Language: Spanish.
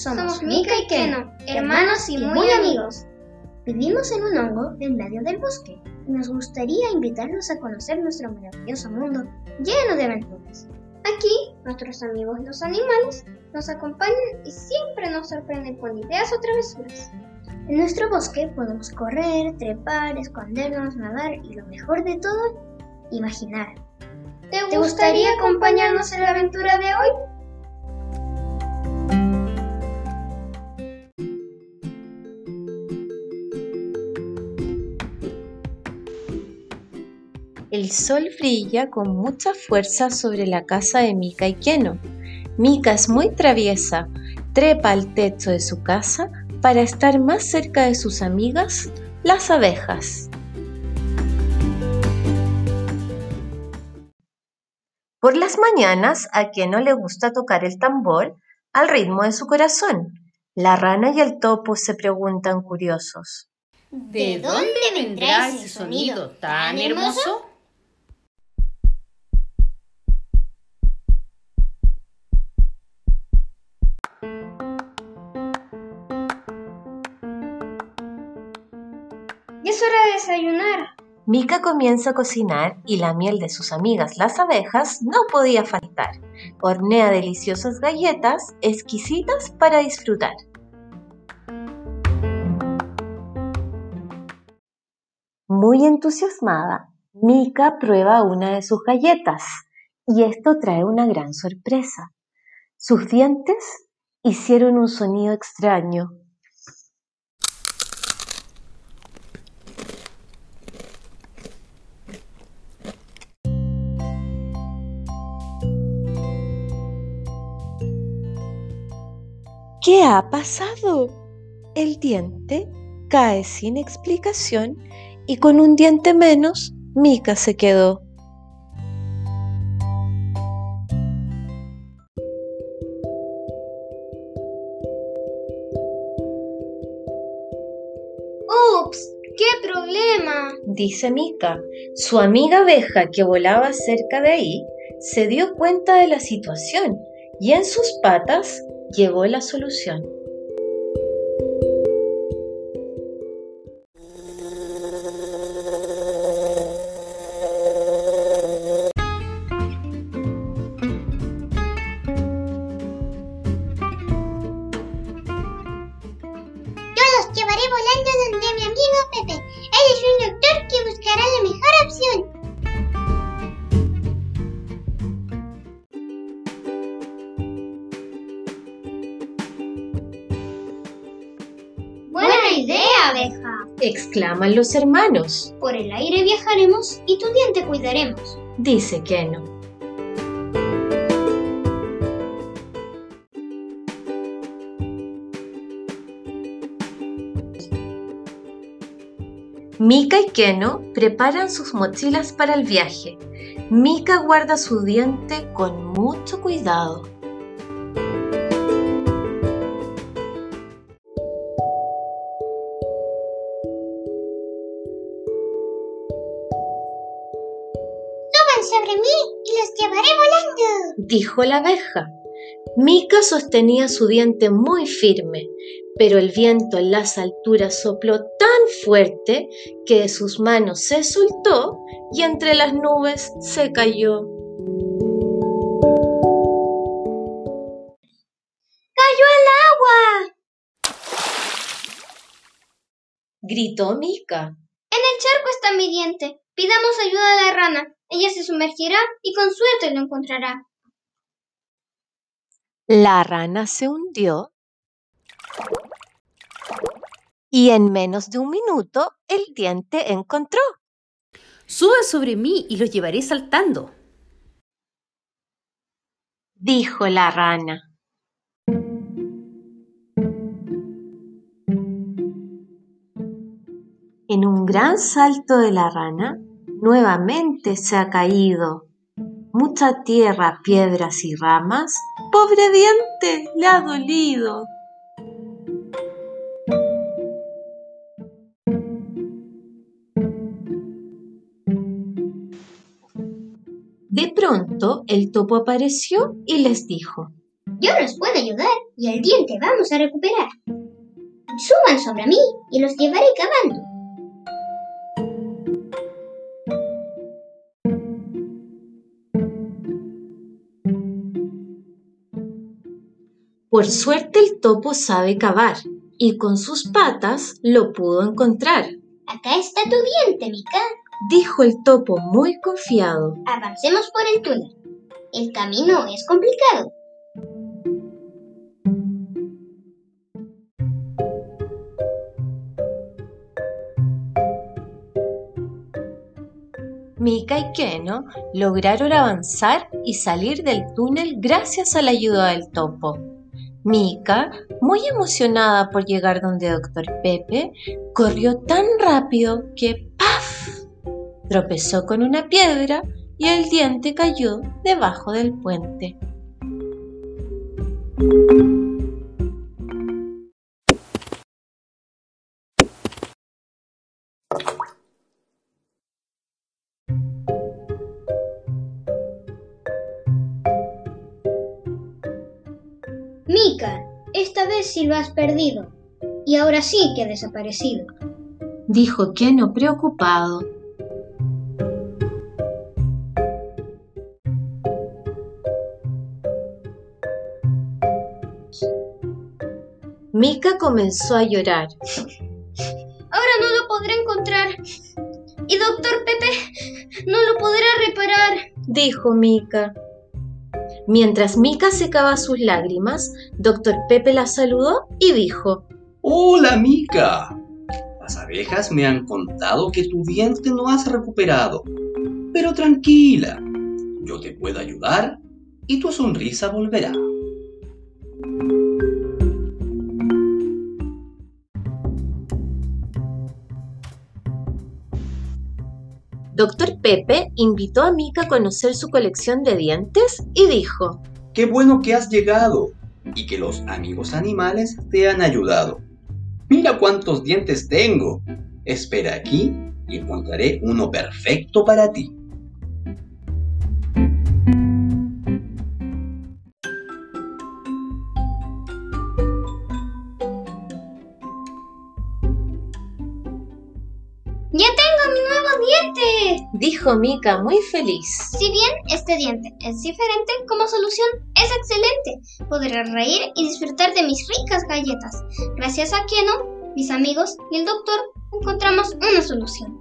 Somos Mika y Keno, hermanos y muy amigos. Vivimos en un hongo en medio del bosque y nos gustaría invitarlos a conocer nuestro maravilloso mundo lleno de aventuras. Aquí, nuestros amigos los animales nos acompañan y siempre nos sorprenden con ideas o travesuras. En nuestro bosque podemos correr, trepar, escondernos, nadar y lo mejor de todo, imaginar. ¿Te gustaría acompañarnos en la aventura de hoy? El sol brilla con mucha fuerza sobre la casa de Mika y Keno. Mika es muy traviesa, trepa al techo de su casa para estar más cerca de sus amigas, las abejas. Por las mañanas, a Keno le gusta tocar el tambor al ritmo de su corazón. La rana y el topo se preguntan curiosos. ¿De dónde vendrá ese sonido tan hermoso? Hora de desayunar. Mika comienza a cocinar y la miel de sus amigas las abejas no podía faltar. Hornea deliciosas galletas exquisitas para disfrutar. Muy entusiasmada, Mika prueba una de sus galletas y esto trae una gran sorpresa. Sus dientes hicieron un sonido extraño ¿Qué ha pasado? El diente cae sin explicación y con un diente menos, Mika se quedó. ¡Ups! ¡Qué problema! dice Mika. Su amiga abeja que volaba cerca de ahí se dio cuenta de la situación y en sus patas llevó la solución. Yo los llevaré volando donde mi amigo Pepe. Él es un doctor que buscará la mejor idea, abeja. exclaman los hermanos, Por el aire viajaremos y tu diente cuidaremos. dice Keno. Mika y Keno preparan sus mochilas para el viaje. Mika guarda su diente con mucho cuidado. Dijo la abeja. Mika sostenía su diente muy firme, pero el viento en las alturas sopló tan fuerte que de sus manos se soltó y entre las nubes se cayó. ¡Cayó al agua! Gritó Mika. En el charco está mi diente. Pidamos ayuda a la rana. Ella se sumergirá y con suerte lo encontrará. La rana se hundió y en menos de un minuto el diente encontró. Sube sobre mí y los llevaré saltando. Dijo la rana. En un gran salto de la rana, nuevamente se ha caído. Mucha tierra, piedras y ramas. Pobre diente, le ha dolido. De pronto el topo apareció y les dijo, Yo los puedo ayudar y el diente vamos a recuperar. Suban sobre mí y los llevaré cavando. Por suerte el topo sabe cavar y con sus patas lo pudo encontrar, Acá está tu diente, Mica. dijo el topo muy confiado. Avancemos por el túnel. El camino es complicado. Mika y Keno lograron avanzar y salir del túnel gracias a la ayuda del topo. Mika, muy emocionada por llegar donde Dr. Pepe, corrió tan rápido que ¡paf! tropezó con una piedra y el diente cayó debajo del puente. Mica, esta vez sí lo has perdido. Y ahora sí que ha desaparecido. Dijo Keno preocupado. Mika comenzó a llorar. Ahora no lo podré encontrar. Y doctor Pepe no lo podrá reparar. dijo Mika. Mientras Mika secaba sus lágrimas, Doctor Pepe la saludó y dijo, Hola, Mica. Las abejas me han contado que tu diente no has recuperado. Pero tranquila, yo te puedo ayudar y tu sonrisa volverá. Doctor Pepe invitó a Mika a conocer su colección de dientes y dijo, Qué bueno que has llegado y que los amigos animales te han ayudado. Mira cuántos dientes tengo. Espera aquí y encontraré uno perfecto para ti. Mika muy feliz. Si bien este diente es diferente, como solución es excelente. Podré reír y disfrutar de mis ricas galletas. Gracias a Keno, mis amigos y el doctor encontramos una solución.